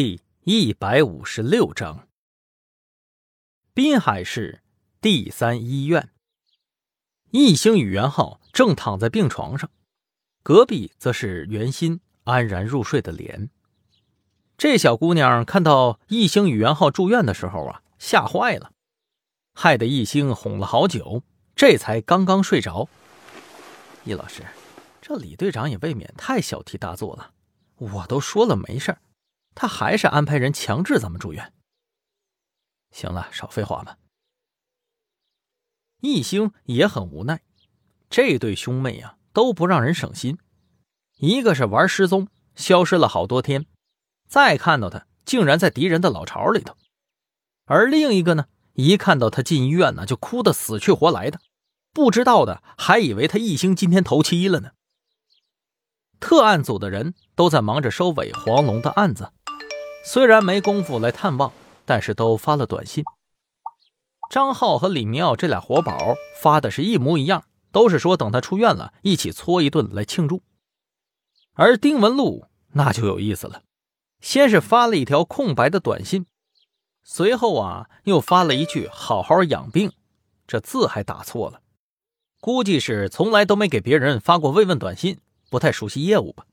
第一百五十六章，滨海市第三医院，易星与袁浩正躺在病床上，隔壁则是袁心安然入睡的脸。这小姑娘看到易星与袁浩住院的时候啊，吓坏了，害得易星哄了好久，这才刚刚睡着。易老师，这李队长也未免太小题大做了，我都说了没事儿。他还是安排人强制咱们住院。行了，少废话吧。易星也很无奈，这对兄妹呀都不让人省心。一个是玩失踪，消失了好多天，再看到他竟然在敌人的老巢里头；而另一个呢，一看到他进医院呢，就哭得死去活来的，不知道的还以为他易星今天头七了呢。特案组的人都在忙着收尾黄龙的案子。虽然没工夫来探望，但是都发了短信。张浩和李明耀这俩活宝发的是一模一样，都是说等他出院了，一起搓一顿来庆祝。而丁文璐那就有意思了，先是发了一条空白的短信，随后啊又发了一句“好好养病”，这字还打错了，估计是从来都没给别人发过慰问短信，不太熟悉业务吧。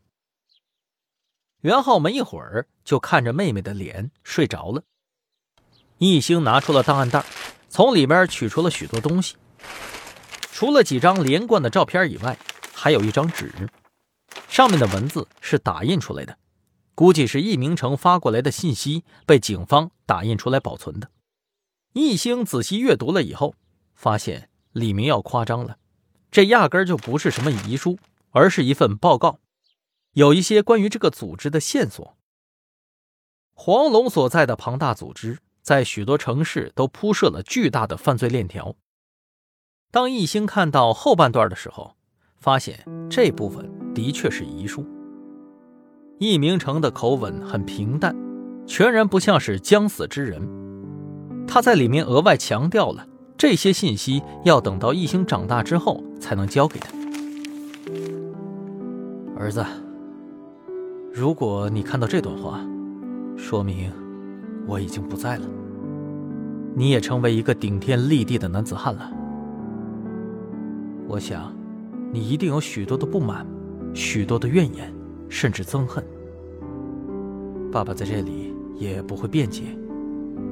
袁浩没一会儿就看着妹妹的脸睡着了。易星拿出了档案袋，从里面取出了许多东西，除了几张连贯的照片以外，还有一张纸，上面的文字是打印出来的，估计是易明成发过来的信息被警方打印出来保存的。易星仔细阅读了以后，发现李明耀夸张了，这压根就不是什么遗书，而是一份报告。有一些关于这个组织的线索。黄龙所在的庞大组织在许多城市都铺设了巨大的犯罪链条。当易星看到后半段的时候，发现这部分的确是遗书。易明成的口吻很平淡，全然不像是将死之人。他在里面额外强调了这些信息要等到易星长大之后才能交给他。儿子。如果你看到这段话，说明我已经不在了。你也成为一个顶天立地的男子汉了。我想，你一定有许多的不满，许多的怨言，甚至憎恨。爸爸在这里也不会辩解，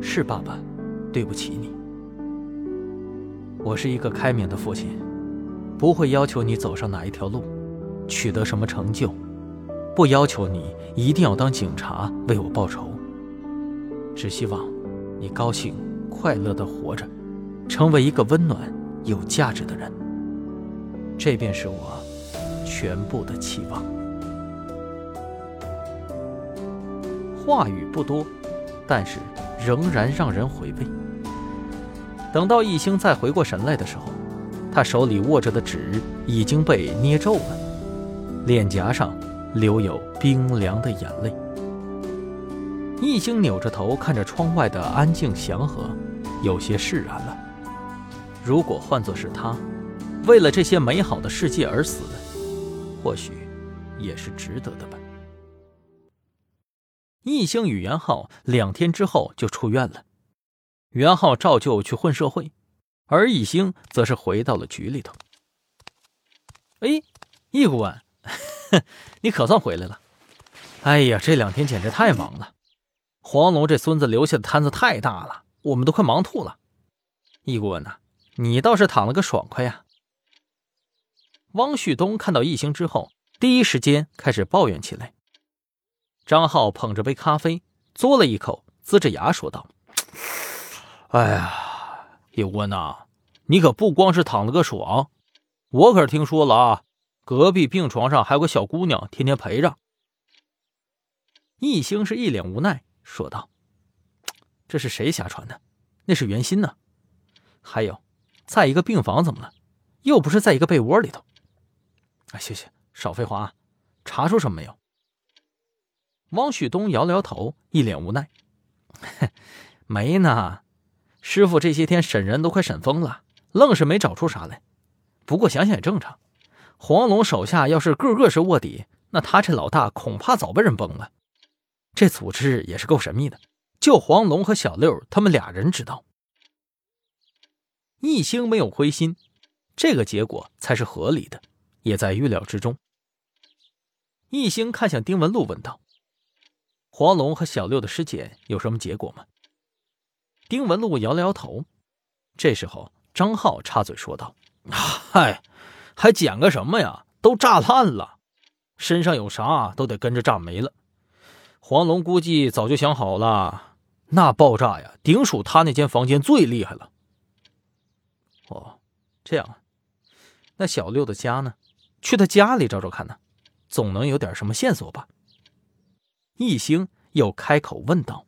是爸爸对不起你。我是一个开明的父亲，不会要求你走上哪一条路，取得什么成就。不要求你一定要当警察为我报仇，只希望你高兴快乐的活着，成为一个温暖有价值的人。这便是我全部的期望。话语不多，但是仍然让人回味。等到易星再回过神来的时候，他手里握着的纸已经被捏皱了，脸颊上。留有冰凉的眼泪。易星扭着头看着窗外的安静祥和，有些释然了。如果换作是他，为了这些美好的世界而死，或许也是值得的吧。易星与袁浩两天之后就出院了，袁浩照旧去混社会，而易星则是回到了局里头。哎，易顾问。你可算回来了！哎呀，这两天简直太忙了。黄龙这孙子留下的摊子太大了，我们都快忙吐了。易顾问呐，你倒是躺了个爽快呀！汪旭东看到易星之后，第一时间开始抱怨起来。张浩捧着杯咖啡，嘬了一口，呲着牙说道：“哎呀，易顾问呐，你可不光是躺了个爽，我可是听说了啊。”隔壁病床上还有个小姑娘，天天陪着。易星是一脸无奈说道：“这是谁瞎传的？那是袁心呢。还有，在一个病房怎么了？又不是在一个被窝里头。”啊，谢谢，少废话啊。查出什么没有？汪旭东摇了摇头，一脸无奈：“ 没呢。师傅这些天审人都快审疯了，愣是没找出啥来。不过想想也正常。”黄龙手下要是个个是卧底，那他这老大恐怕早被人崩了。这组织也是够神秘的，就黄龙和小六他们俩人知道。一星没有灰心，这个结果才是合理的，也在预料之中。一星看向丁文璐，问道：“黄龙和小六的尸检有什么结果吗？”丁文璐摇了摇头。这时候，张浩插嘴说道：“嗨，还捡个什么呀？都炸烂了，身上有啥都得跟着炸没了。黄龙估计早就想好了，那爆炸呀，顶属他那间房间最厉害了。”哦，这样啊，那小六的家呢？去他家里找找看呢，总能有点什么线索吧？一星又开口问道。